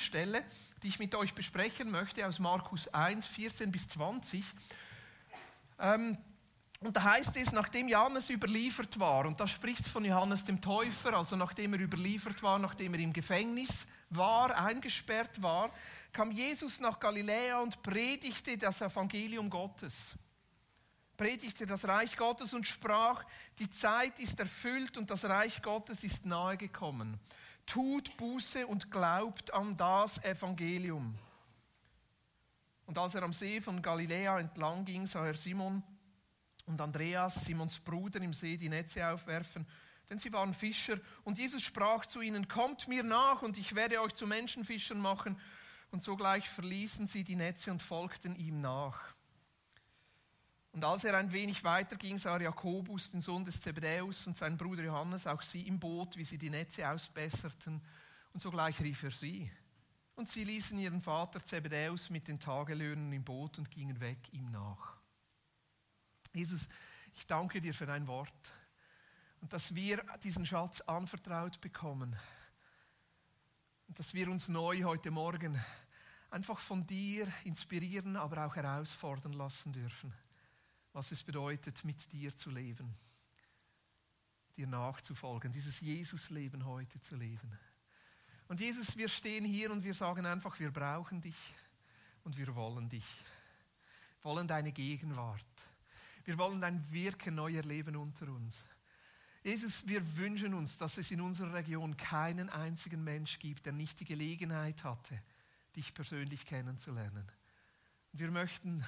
Bibelstelle, die ich mit euch besprechen möchte, aus Markus 1, 14 bis 20. Ähm, und da heißt es, nachdem Johannes überliefert war, und da spricht von Johannes dem Täufer, also nachdem er überliefert war, nachdem er im Gefängnis war, eingesperrt war, kam Jesus nach Galiläa und predigte das Evangelium Gottes. Predigte das Reich Gottes und sprach, die Zeit ist erfüllt und das Reich Gottes ist nahe gekommen. Tut Buße und glaubt an das Evangelium. Und als er am See von Galiläa entlang ging, sah er Simon und Andreas, Simons Bruder, im See die Netze aufwerfen, denn sie waren Fischer. Und Jesus sprach zu ihnen, kommt mir nach und ich werde euch zu Menschenfischern machen. Und sogleich verließen sie die Netze und folgten ihm nach. Und als er ein wenig weiter ging, sah Jakobus, den Sohn des Zebedäus, und sein Bruder Johannes, auch sie im Boot, wie sie die Netze ausbesserten. Und sogleich rief er sie. Und sie ließen ihren Vater Zebedäus mit den Tagelöhnen im Boot und gingen weg ihm nach. Jesus, ich danke dir für dein Wort und dass wir diesen Schatz anvertraut bekommen und dass wir uns neu heute Morgen einfach von dir inspirieren, aber auch herausfordern lassen dürfen, was es bedeutet, mit dir zu leben, dir nachzufolgen, dieses Jesus-Leben heute zu leben. Und Jesus, wir stehen hier und wir sagen einfach, wir brauchen dich und wir wollen dich, wollen deine Gegenwart. Wir wollen dein Wirken neu erleben unter uns. Jesus, wir wünschen uns, dass es in unserer Region keinen einzigen Mensch gibt, der nicht die Gelegenheit hatte, dich persönlich kennenzulernen. Wir möchten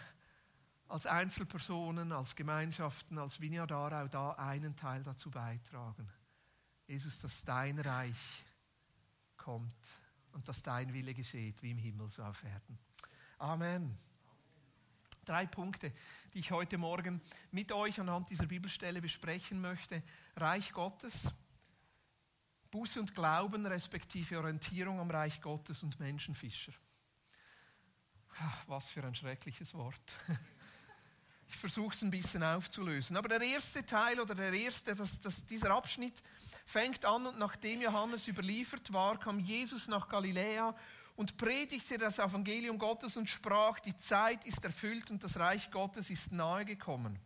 als Einzelpersonen, als Gemeinschaften, als Vineyard da einen Teil dazu beitragen. Jesus, dass dein Reich kommt und dass dein Wille geschieht, wie im Himmel so auf Erden. Amen. Drei Punkte, die ich heute Morgen mit euch anhand dieser Bibelstelle besprechen möchte. Reich Gottes, Buße und Glauben respektive Orientierung am Reich Gottes und Menschenfischer. Was für ein schreckliches Wort. Ich versuche es ein bisschen aufzulösen. Aber der erste Teil oder der erste, das, das, dieser Abschnitt fängt an und nachdem Johannes überliefert war, kam Jesus nach Galiläa und predigte das Evangelium Gottes und sprach, die Zeit ist erfüllt und das Reich Gottes ist nahe gekommen.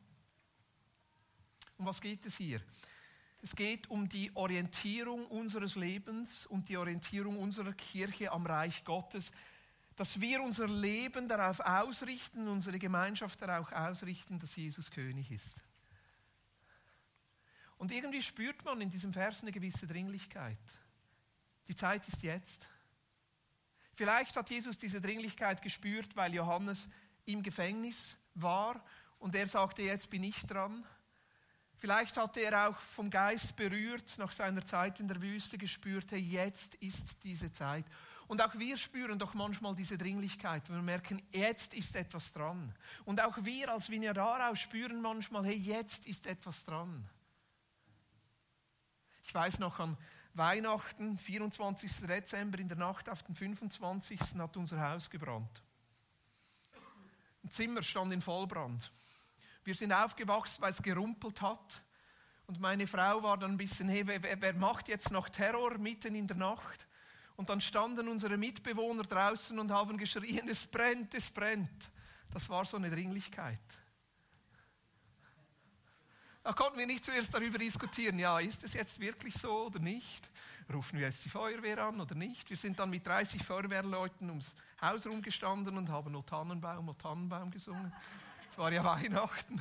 Um was geht es hier? Es geht um die Orientierung unseres Lebens und die Orientierung unserer Kirche am Reich Gottes, dass wir unser Leben darauf ausrichten, unsere Gemeinschaft darauf ausrichten, dass Jesus König ist. Und irgendwie spürt man in diesem Vers eine gewisse Dringlichkeit. Die Zeit ist jetzt. Vielleicht hat Jesus diese Dringlichkeit gespürt, weil Johannes im Gefängnis war und er sagte, jetzt bin ich dran. Vielleicht hatte er auch vom Geist berührt, nach seiner Zeit in der Wüste gespürt, hey, jetzt ist diese Zeit. Und auch wir spüren doch manchmal diese Dringlichkeit. Wir merken, jetzt ist etwas dran. Und auch wir als Vineyard spüren manchmal, hey, jetzt ist etwas dran. Ich weiß noch an Weihnachten, 24. Dezember, in der Nacht auf den 25. hat unser Haus gebrannt. Ein Zimmer stand in Vollbrand. Wir sind aufgewachsen, weil es gerumpelt hat. Und meine Frau war dann ein bisschen, hey, wer, wer macht jetzt noch Terror mitten in der Nacht? Und dann standen unsere Mitbewohner draußen und haben geschrien, es brennt, es brennt. Das war so eine Dringlichkeit. Da konnten wir nicht zuerst darüber diskutieren, ja, ist es jetzt wirklich so oder nicht? Rufen wir jetzt die Feuerwehr an oder nicht? Wir sind dann mit 30 Feuerwehrleuten ums Haus rumgestanden und haben O Tannenbaum, O Tannenbaum gesungen. Es war ja Weihnachten.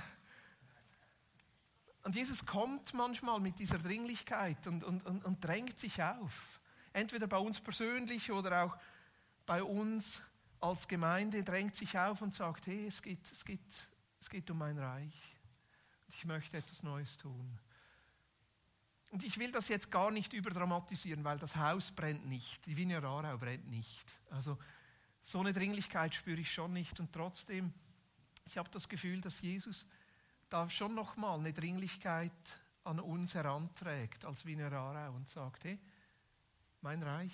Und Jesus kommt manchmal mit dieser Dringlichkeit und, und, und, und drängt sich auf. Entweder bei uns persönlich oder auch bei uns als Gemeinde drängt sich auf und sagt, hey, es geht, es geht, es geht um mein Reich ich möchte etwas Neues tun. Und ich will das jetzt gar nicht überdramatisieren, weil das Haus brennt nicht, die Wiener Aarau brennt nicht. Also so eine Dringlichkeit spüre ich schon nicht. Und trotzdem, ich habe das Gefühl, dass Jesus da schon nochmal eine Dringlichkeit an uns heranträgt als Wiener Aarau und sagt, hey, mein Reich,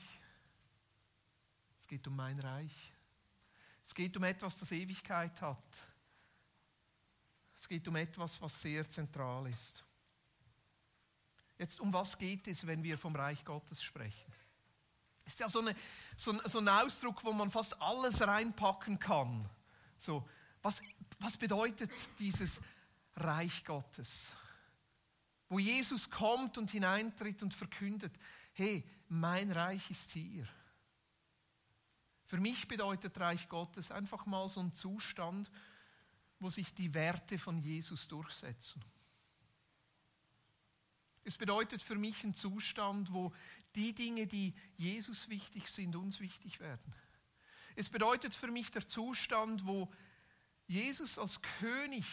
es geht um mein Reich. Es geht um etwas, das Ewigkeit hat. Es geht um etwas, was sehr zentral ist. Jetzt, um was geht es, wenn wir vom Reich Gottes sprechen? Ist ja so, eine, so, so ein Ausdruck, wo man fast alles reinpacken kann. So, was, was bedeutet dieses Reich Gottes? Wo Jesus kommt und hineintritt und verkündet, hey, mein Reich ist hier. Für mich bedeutet Reich Gottes einfach mal so ein Zustand, wo sich die Werte von Jesus durchsetzen. Es bedeutet für mich einen Zustand, wo die Dinge, die Jesus wichtig sind, uns wichtig werden. Es bedeutet für mich der Zustand, wo Jesus als König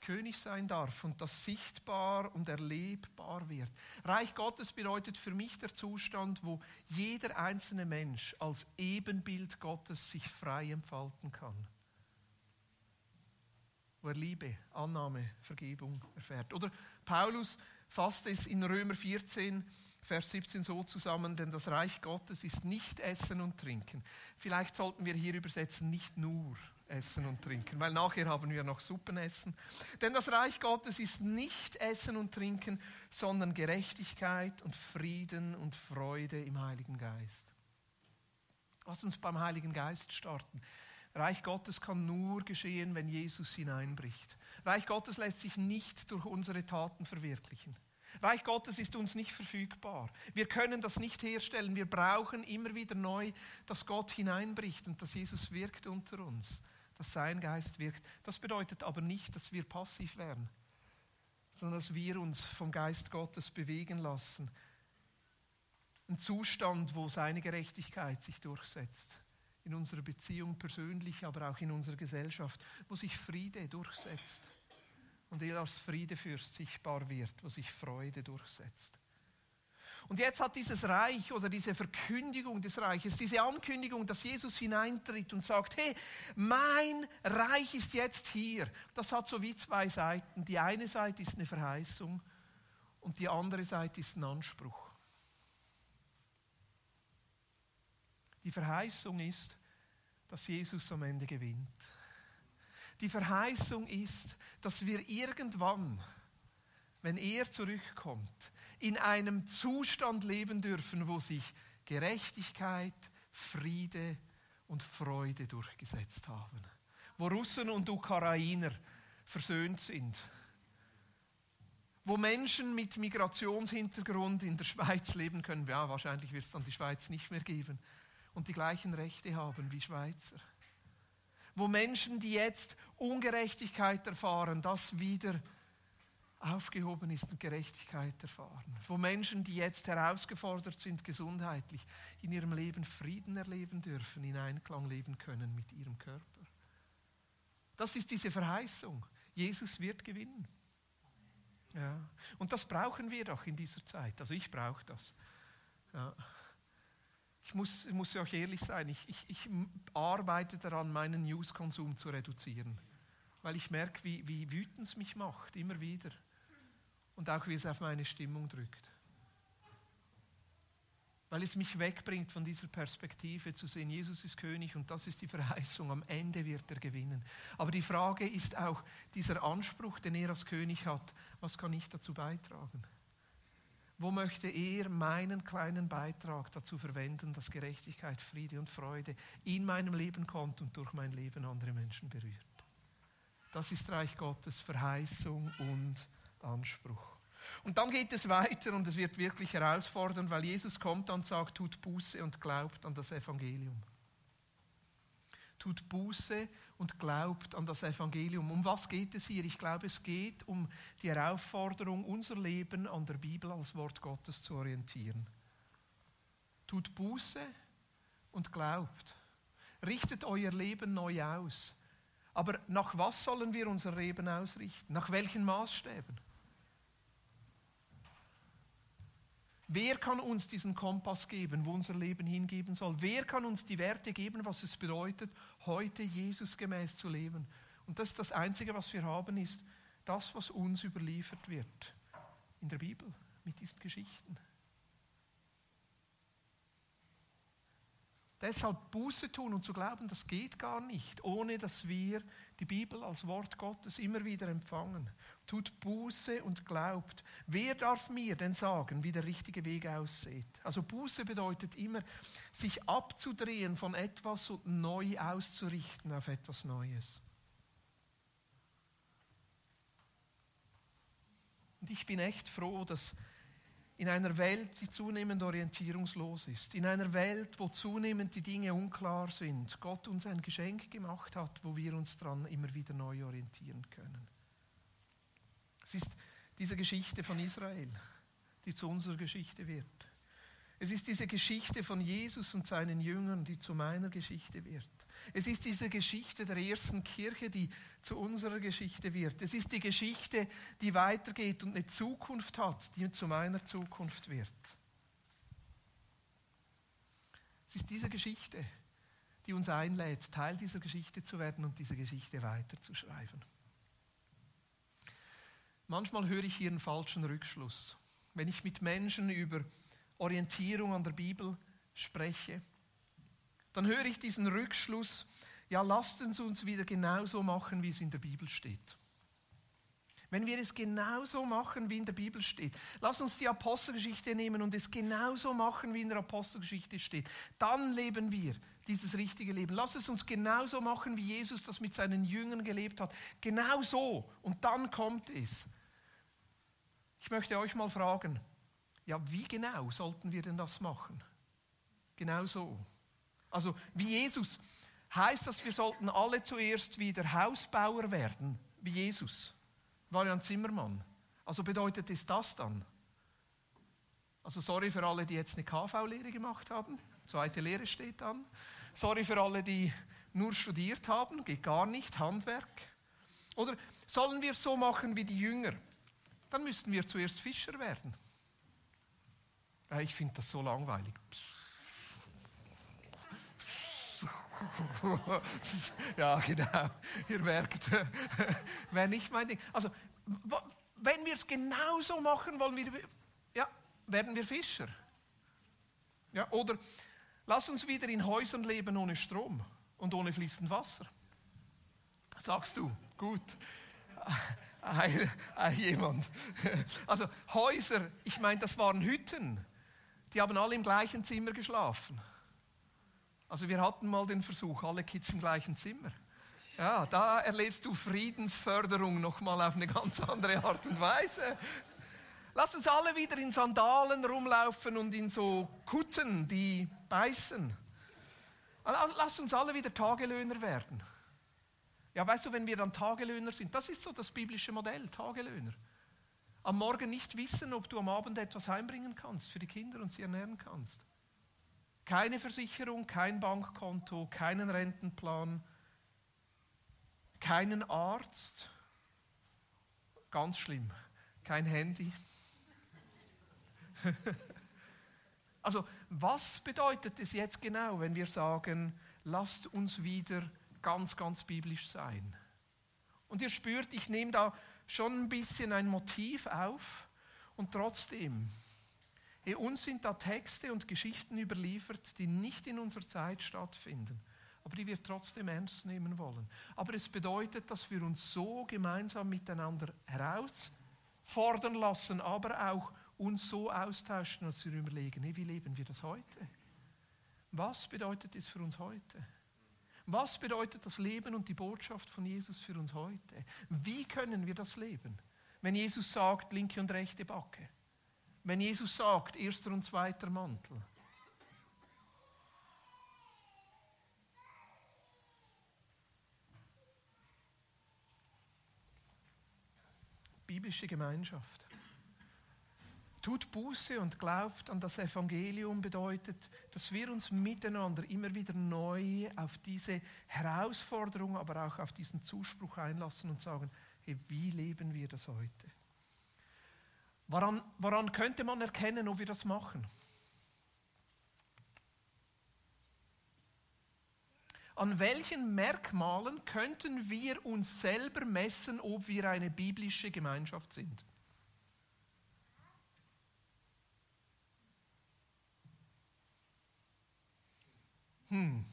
König sein darf und das sichtbar und erlebbar wird. Reich Gottes bedeutet für mich der Zustand, wo jeder einzelne Mensch als Ebenbild Gottes sich frei entfalten kann. Wo er Liebe, Annahme, Vergebung erfährt. Oder Paulus fasst es in Römer 14, Vers 17 so zusammen, denn das Reich Gottes ist nicht Essen und Trinken. Vielleicht sollten wir hier übersetzen, nicht nur Essen und Trinken, weil nachher haben wir noch Suppenessen. Denn das Reich Gottes ist nicht Essen und Trinken, sondern Gerechtigkeit und Frieden und Freude im Heiligen Geist. Lass uns beim Heiligen Geist starten. Reich Gottes kann nur geschehen, wenn Jesus hineinbricht. Reich Gottes lässt sich nicht durch unsere Taten verwirklichen. Reich Gottes ist uns nicht verfügbar. Wir können das nicht herstellen. Wir brauchen immer wieder neu, dass Gott hineinbricht und dass Jesus wirkt unter uns, dass sein Geist wirkt. Das bedeutet aber nicht, dass wir passiv werden, sondern dass wir uns vom Geist Gottes bewegen lassen. Ein Zustand, wo seine Gerechtigkeit sich durchsetzt. In unserer Beziehung persönlich, aber auch in unserer Gesellschaft, wo sich Friede durchsetzt und er als Friedefürst sichtbar wird, wo sich Freude durchsetzt. Und jetzt hat dieses Reich oder diese Verkündigung des Reiches, diese Ankündigung, dass Jesus hineintritt und sagt, hey, mein Reich ist jetzt hier. Das hat so wie zwei Seiten. Die eine Seite ist eine Verheißung und die andere Seite ist ein Anspruch. Die Verheißung ist, dass Jesus am Ende gewinnt. Die Verheißung ist, dass wir irgendwann, wenn er zurückkommt, in einem Zustand leben dürfen, wo sich Gerechtigkeit, Friede und Freude durchgesetzt haben. Wo Russen und Ukrainer versöhnt sind. Wo Menschen mit Migrationshintergrund in der Schweiz leben können. Ja, wahrscheinlich wird es dann die Schweiz nicht mehr geben. Und die gleichen Rechte haben wie Schweizer wo Menschen, die jetzt Ungerechtigkeit erfahren, das wieder aufgehoben ist und Gerechtigkeit erfahren. Wo Menschen, die jetzt herausgefordert sind gesundheitlich, in ihrem Leben Frieden erleben dürfen, in Einklang leben können mit ihrem Körper. Das ist diese Verheißung. Jesus wird gewinnen. Ja. Und das brauchen wir doch in dieser Zeit. Also ich brauche das. Ja ich muss, ich muss auch ehrlich sein, ich, ich, ich arbeite daran, meinen News-Konsum zu reduzieren. Weil ich merke, wie, wie wütend es mich macht, immer wieder. Und auch wie es auf meine Stimmung drückt. Weil es mich wegbringt von dieser Perspektive zu sehen, Jesus ist König und das ist die Verheißung, am Ende wird er gewinnen. Aber die Frage ist auch dieser Anspruch, den er als König hat, was kann ich dazu beitragen? Wo möchte er meinen kleinen Beitrag dazu verwenden, dass Gerechtigkeit, Friede und Freude in meinem Leben kommt und durch mein Leben andere Menschen berührt? Das ist Reich Gottes Verheißung und Anspruch. Und dann geht es weiter und es wird wirklich herausfordernd, weil Jesus kommt und sagt, tut Buße und glaubt an das Evangelium tut Buße und glaubt an das Evangelium. Um was geht es hier? Ich glaube, es geht um die Herausforderung, unser Leben an der Bibel als Wort Gottes zu orientieren. Tut Buße und glaubt. Richtet euer Leben neu aus. Aber nach was sollen wir unser Leben ausrichten? Nach welchen Maßstäben? Wer kann uns diesen Kompass geben, wo unser Leben hingeben soll? Wer kann uns die Werte geben, was es bedeutet, heute Jesus gemäß zu leben? Und das ist das Einzige, was wir haben, ist das, was uns überliefert wird in der Bibel mit diesen Geschichten. Deshalb Buße tun und zu glauben, das geht gar nicht, ohne dass wir die Bibel als Wort Gottes immer wieder empfangen. Tut Buße und glaubt. Wer darf mir denn sagen, wie der richtige Weg aussieht? Also Buße bedeutet immer, sich abzudrehen von etwas und neu auszurichten auf etwas Neues. Und ich bin echt froh, dass in einer Welt, die zunehmend orientierungslos ist, in einer Welt, wo zunehmend die Dinge unklar sind, Gott uns ein Geschenk gemacht hat, wo wir uns daran immer wieder neu orientieren können. Es ist diese Geschichte von Israel, die zu unserer Geschichte wird. Es ist diese Geschichte von Jesus und seinen Jüngern, die zu meiner Geschichte wird. Es ist diese Geschichte der ersten Kirche, die zu unserer Geschichte wird. Es ist die Geschichte, die weitergeht und eine Zukunft hat, die zu meiner Zukunft wird. Es ist diese Geschichte, die uns einlädt, Teil dieser Geschichte zu werden und diese Geschichte weiterzuschreiben. Manchmal höre ich hier einen falschen Rückschluss. Wenn ich mit Menschen über Orientierung an der Bibel spreche, dann höre ich diesen Rückschluss, ja, lasst uns uns wieder genauso machen, wie es in der Bibel steht. Wenn wir es genauso machen, wie in der Bibel steht, lass uns die Apostelgeschichte nehmen und es genauso machen, wie in der Apostelgeschichte steht, dann leben wir dieses richtige Leben. Lass es uns genauso machen, wie Jesus das mit seinen Jüngern gelebt hat. Genau so. Und dann kommt es. Ich möchte euch mal fragen, ja, wie genau sollten wir denn das machen? Genau so. Also wie Jesus heißt das, wir sollten alle zuerst wieder Hausbauer werden, wie Jesus. War ja ein Zimmermann. Also bedeutet es das dann? Also sorry für alle, die jetzt eine KV-Lehre gemacht haben. Zweite Lehre steht an. Sorry für alle, die nur studiert haben, geht gar nicht, Handwerk. Oder sollen wir es so machen wie die Jünger? Dann müssten wir zuerst Fischer werden. Ich finde das so langweilig. ja, genau. Ihr merkt, wäre nicht mein Ding. Also, wenn wir es genauso machen wollen, wir, ja, werden wir Fischer. Ja, oder lass uns wieder in Häusern leben ohne Strom und ohne fließend Wasser. Sagst du, gut. Ein, ein, jemand. Also Häuser, ich meine, das waren Hütten. Die haben alle im gleichen Zimmer geschlafen. Also wir hatten mal den Versuch, alle Kids im gleichen Zimmer. Ja, da erlebst du Friedensförderung nochmal auf eine ganz andere Art und Weise. Lass uns alle wieder in Sandalen rumlaufen und in so Kutten, die beißen. Lass uns alle wieder Tagelöhner werden. Ja, weißt du, wenn wir dann Tagelöhner sind, das ist so das biblische Modell, Tagelöhner. Am Morgen nicht wissen, ob du am Abend etwas heimbringen kannst für die Kinder und sie ernähren kannst. Keine Versicherung, kein Bankkonto, keinen Rentenplan, keinen Arzt. Ganz schlimm. Kein Handy. also, was bedeutet es jetzt genau, wenn wir sagen, lasst uns wieder ganz, ganz biblisch sein? Und ihr spürt, ich nehme da schon ein bisschen ein Motiv auf und trotzdem Hey, uns sind da Texte und Geschichten überliefert, die nicht in unserer Zeit stattfinden, aber die wir trotzdem ernst nehmen wollen. Aber es bedeutet, dass wir uns so gemeinsam miteinander herausfordern lassen, aber auch uns so austauschen, dass wir überlegen, hey, wie leben wir das heute? Was bedeutet es für uns heute? Was bedeutet das Leben und die Botschaft von Jesus für uns heute? Wie können wir das leben? Wenn Jesus sagt, linke und rechte Backe. Wenn Jesus sagt, erster und zweiter Mantel. Biblische Gemeinschaft. Tut Buße und glaubt an das Evangelium bedeutet, dass wir uns miteinander immer wieder neu auf diese Herausforderung, aber auch auf diesen Zuspruch einlassen und sagen, hey, wie leben wir das heute? Woran, woran könnte man erkennen, ob wir das machen? An welchen Merkmalen könnten wir uns selber messen, ob wir eine biblische Gemeinschaft sind? Hm.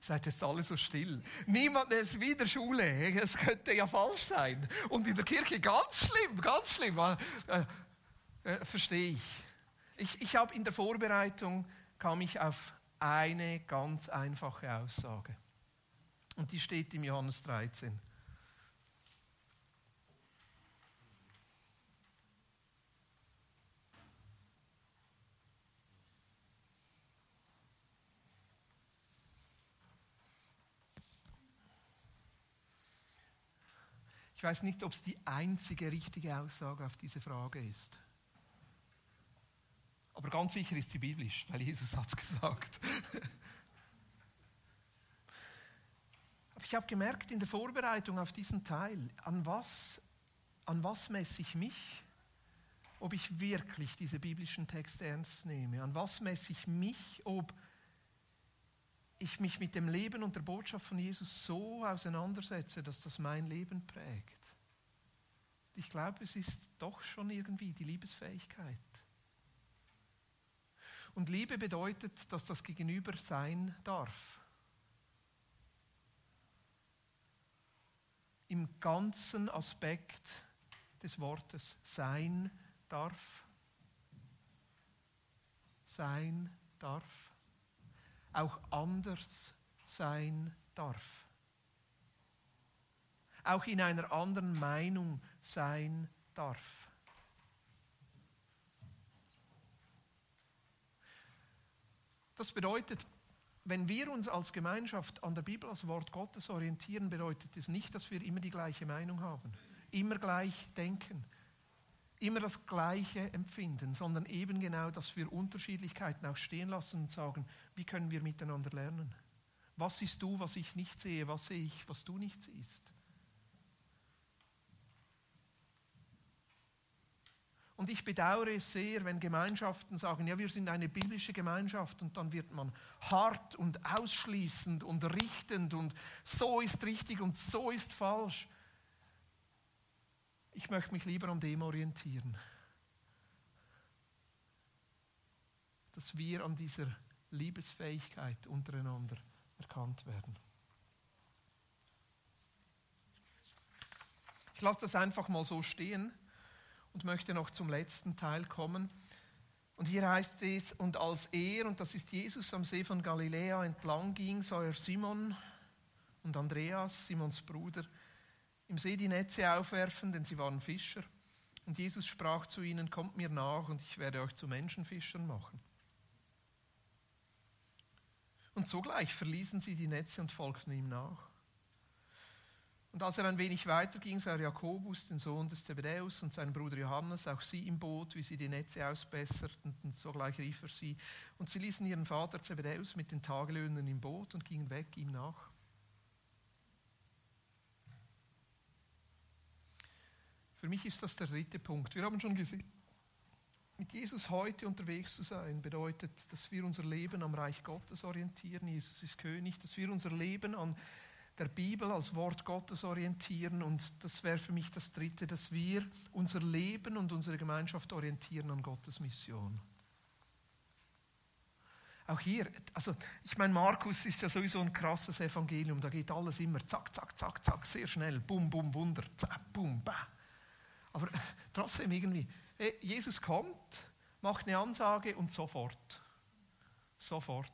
Seid jetzt alle so still. Niemand ist wieder Schule. Es könnte ja falsch sein. Und in der Kirche ganz schlimm, ganz schlimm. Äh, äh, Verstehe ich. Ich, ich habe in der Vorbereitung kam ich auf eine ganz einfache Aussage. Und die steht im Johannes 13. Ich weiß nicht, ob es die einzige richtige Aussage auf diese Frage ist. Aber ganz sicher ist sie biblisch, weil Jesus hat es gesagt. Aber ich habe gemerkt in der Vorbereitung auf diesen Teil, an was, an was messe ich mich, ob ich wirklich diese biblischen Texte ernst nehme. An was messe ich mich, ob ich mich mit dem Leben und der Botschaft von Jesus so auseinandersetze, dass das mein Leben prägt. Ich glaube, es ist doch schon irgendwie die Liebesfähigkeit. Und Liebe bedeutet, dass das Gegenüber sein darf. Im ganzen Aspekt des Wortes sein darf. Sein darf auch anders sein darf. Auch in einer anderen Meinung sein darf. Das bedeutet, wenn wir uns als Gemeinschaft an der Bibel, als Wort Gottes orientieren, bedeutet es nicht, dass wir immer die gleiche Meinung haben, immer gleich denken, immer das Gleiche empfinden, sondern eben genau, dass wir Unterschiedlichkeiten auch stehen lassen und sagen, wie können wir miteinander lernen? Was siehst du, was ich nicht sehe? Was sehe ich, was du nicht siehst? Und ich bedauere es sehr, wenn Gemeinschaften sagen, ja, wir sind eine biblische Gemeinschaft und dann wird man hart und ausschließend und richtend und so ist richtig und so ist falsch. Ich möchte mich lieber an dem orientieren. Dass wir an dieser Liebesfähigkeit untereinander erkannt werden. Ich lasse das einfach mal so stehen und möchte noch zum letzten Teil kommen. Und hier heißt es, und als er, und das ist Jesus am See von Galiläa entlang ging, sah er Simon und Andreas, Simons Bruder, im See die Netze aufwerfen, denn sie waren Fischer. Und Jesus sprach zu ihnen, kommt mir nach und ich werde euch zu Menschenfischern machen. Und sogleich verließen sie die Netze und folgten ihm nach. Und als er ein wenig weiter ging, sah Jakobus, den Sohn des Zebedäus, und seinen Bruder Johannes, auch sie im Boot, wie sie die Netze ausbesserten. Und sogleich rief er sie. Und sie ließen ihren Vater Zebedäus mit den Tagelöhnern im Boot und gingen weg ihm nach. Für mich ist das der dritte Punkt. Wir haben schon gesehen, mit Jesus heute unterwegs zu sein, bedeutet, dass wir unser Leben am Reich Gottes orientieren. Jesus ist König, dass wir unser Leben an der Bibel als Wort Gottes orientieren. Und das wäre für mich das dritte, dass wir unser Leben und unsere Gemeinschaft orientieren an Gottes Mission. Auch hier, also ich meine, Markus ist ja sowieso ein krasses Evangelium, da geht alles immer zack, zack, zack, zack, sehr schnell, bum, bum, Wunder, zack, bum, bah. Aber trotzdem irgendwie, Jesus kommt, macht eine Ansage und sofort. Sofort.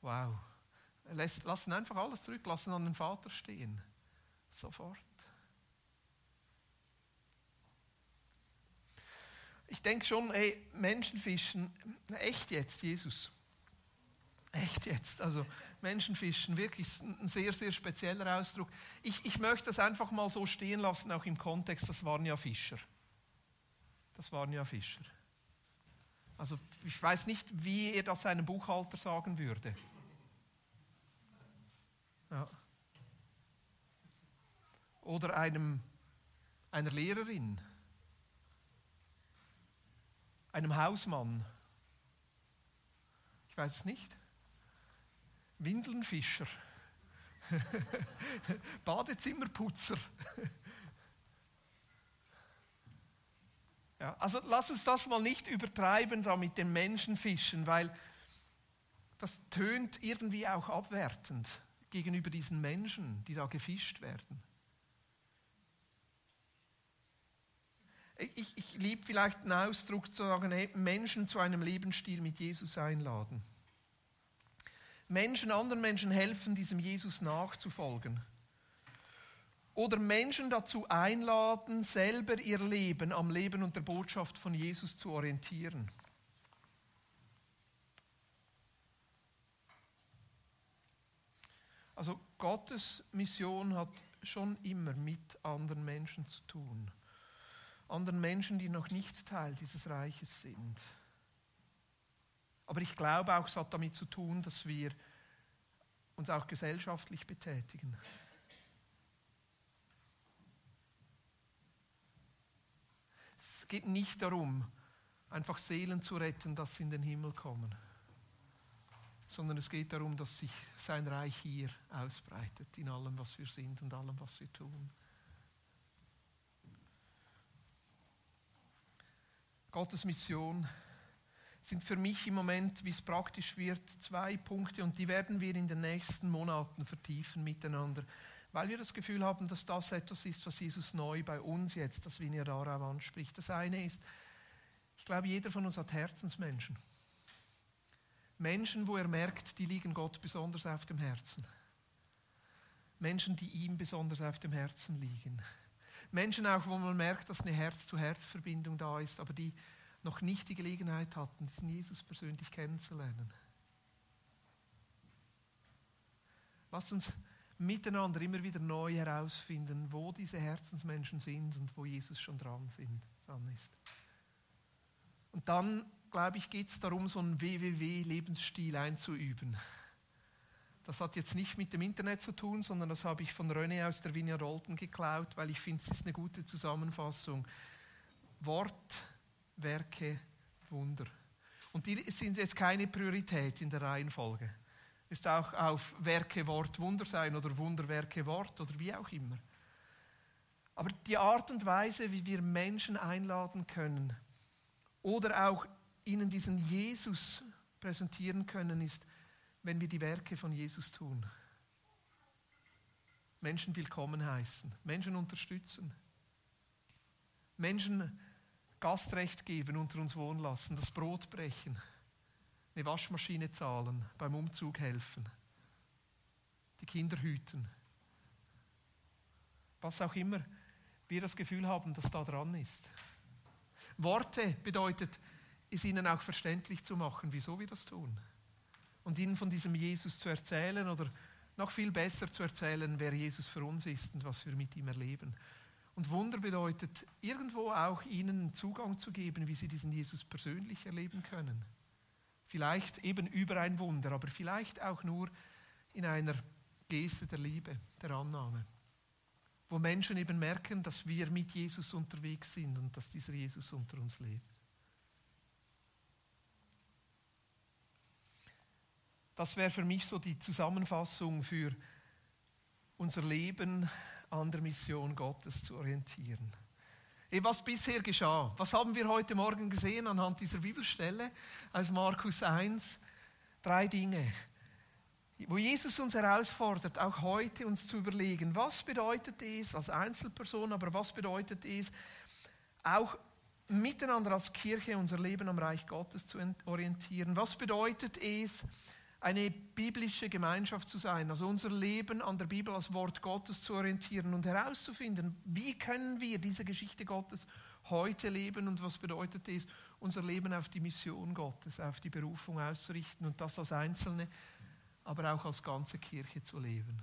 Wow. Lassen einfach alles zurück, lassen an den Vater stehen. Sofort. Ich denke schon, ey, Menschenfischen, echt jetzt, Jesus. Echt jetzt. Also Menschenfischen, wirklich ein sehr, sehr spezieller Ausdruck. Ich, ich möchte das einfach mal so stehen lassen, auch im Kontext, das waren ja Fischer. Das waren ja Fischer. Also ich weiß nicht, wie er das seinem Buchhalter sagen würde. Ja. Oder einem, einer Lehrerin, einem Hausmann. Ich weiß es nicht. Windelnfischer, Badezimmerputzer. ja, also lass uns das mal nicht übertreiben da mit den Menschenfischen, weil das tönt irgendwie auch abwertend gegenüber diesen Menschen, die da gefischt werden. Ich, ich liebe vielleicht einen Ausdruck zu sagen, hey, Menschen zu einem Lebensstil mit Jesus einladen. Menschen, anderen Menschen helfen, diesem Jesus nachzufolgen. Oder Menschen dazu einladen, selber ihr Leben am Leben und der Botschaft von Jesus zu orientieren. Also Gottes Mission hat schon immer mit anderen Menschen zu tun. Anderen Menschen, die noch nicht Teil dieses Reiches sind. Aber ich glaube auch, es hat damit zu tun, dass wir uns auch gesellschaftlich betätigen. Es geht nicht darum, einfach Seelen zu retten, dass sie in den Himmel kommen sondern es geht darum, dass sich sein Reich hier ausbreitet in allem, was wir sind und allem, was wir tun. Gottes Mission sind für mich im Moment, wie es praktisch wird, zwei Punkte und die werden wir in den nächsten Monaten vertiefen miteinander, weil wir das Gefühl haben, dass das etwas ist, was Jesus neu bei uns jetzt, das Vinja Darau anspricht. Das eine ist, ich glaube, jeder von uns hat Herzensmenschen. Menschen, wo er merkt, die liegen Gott besonders auf dem Herzen. Menschen, die ihm besonders auf dem Herzen liegen. Menschen auch, wo man merkt, dass eine Herz-zu-Herz-Verbindung da ist, aber die noch nicht die Gelegenheit hatten, diesen Jesus persönlich kennenzulernen. Lasst uns miteinander immer wieder neu herausfinden, wo diese Herzensmenschen sind und wo Jesus schon dran, sind, dran ist. Und dann glaube ich, geht es darum, so einen WWW-Lebensstil einzuüben. Das hat jetzt nicht mit dem Internet zu tun, sondern das habe ich von René aus der Vineyard Olten geklaut, weil ich finde, es ist eine gute Zusammenfassung. Wort, Werke, Wunder. Und die sind jetzt keine Priorität in der Reihenfolge. Ist auch auf Werke, Wort, Wunder sein oder Wunder, Werke, Wort oder wie auch immer. Aber die Art und Weise, wie wir Menschen einladen können oder auch ihnen diesen Jesus präsentieren können, ist, wenn wir die Werke von Jesus tun. Menschen willkommen heißen, Menschen unterstützen, Menschen Gastrecht geben, unter uns wohnen lassen, das Brot brechen, eine Waschmaschine zahlen, beim Umzug helfen, die Kinder hüten. Was auch immer wir das Gefühl haben, dass da dran ist. Worte bedeutet es ihnen auch verständlich zu machen, wieso wir das tun. Und ihnen von diesem Jesus zu erzählen oder noch viel besser zu erzählen, wer Jesus für uns ist und was wir mit ihm erleben. Und Wunder bedeutet irgendwo auch ihnen Zugang zu geben, wie sie diesen Jesus persönlich erleben können. Vielleicht eben über ein Wunder, aber vielleicht auch nur in einer Geste der Liebe, der Annahme. Wo Menschen eben merken, dass wir mit Jesus unterwegs sind und dass dieser Jesus unter uns lebt. Das wäre für mich so die Zusammenfassung für unser Leben an der Mission Gottes zu orientieren. Was bisher geschah, was haben wir heute Morgen gesehen anhand dieser Bibelstelle aus Markus 1? Drei Dinge, wo Jesus uns herausfordert, auch heute uns zu überlegen, was bedeutet es als Einzelperson, aber was bedeutet es auch miteinander als Kirche unser Leben am Reich Gottes zu orientieren? Was bedeutet es, eine biblische Gemeinschaft zu sein, also unser Leben an der Bibel als Wort Gottes zu orientieren und herauszufinden, wie können wir diese Geschichte Gottes heute leben und was bedeutet es, unser Leben auf die Mission Gottes, auf die Berufung auszurichten und das als Einzelne, aber auch als ganze Kirche zu leben.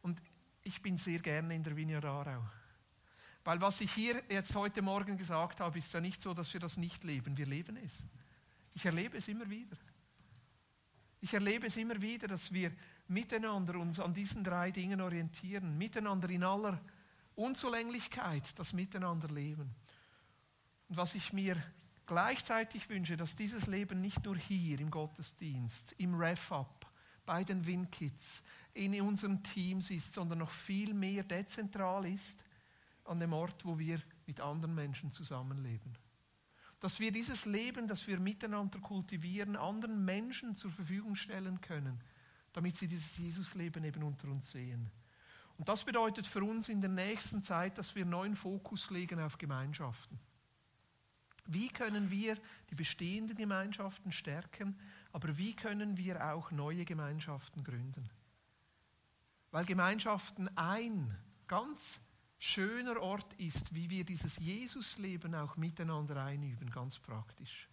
Und ich bin sehr gerne in der Vineyard Aarau. Weil was ich hier jetzt heute Morgen gesagt habe, ist ja nicht so, dass wir das nicht leben. Wir leben es. Ich erlebe es immer wieder. Ich erlebe es immer wieder, dass wir miteinander uns an diesen drei Dingen orientieren, miteinander in aller Unzulänglichkeit das Miteinander leben. Und was ich mir gleichzeitig wünsche, dass dieses Leben nicht nur hier im Gottesdienst, im Ref-Up, bei den WinKids, in unseren Teams ist, sondern noch viel mehr dezentral ist an dem Ort, wo wir mit anderen Menschen zusammenleben. Dass wir dieses Leben, das wir miteinander kultivieren, anderen Menschen zur Verfügung stellen können, damit sie dieses Jesusleben eben unter uns sehen. Und das bedeutet für uns in der nächsten Zeit, dass wir neuen Fokus legen auf Gemeinschaften. Wie können wir die bestehenden Gemeinschaften stärken, aber wie können wir auch neue Gemeinschaften gründen? Weil Gemeinschaften ein ganz schöner Ort ist, wie wir dieses Jesusleben auch miteinander einüben, ganz praktisch.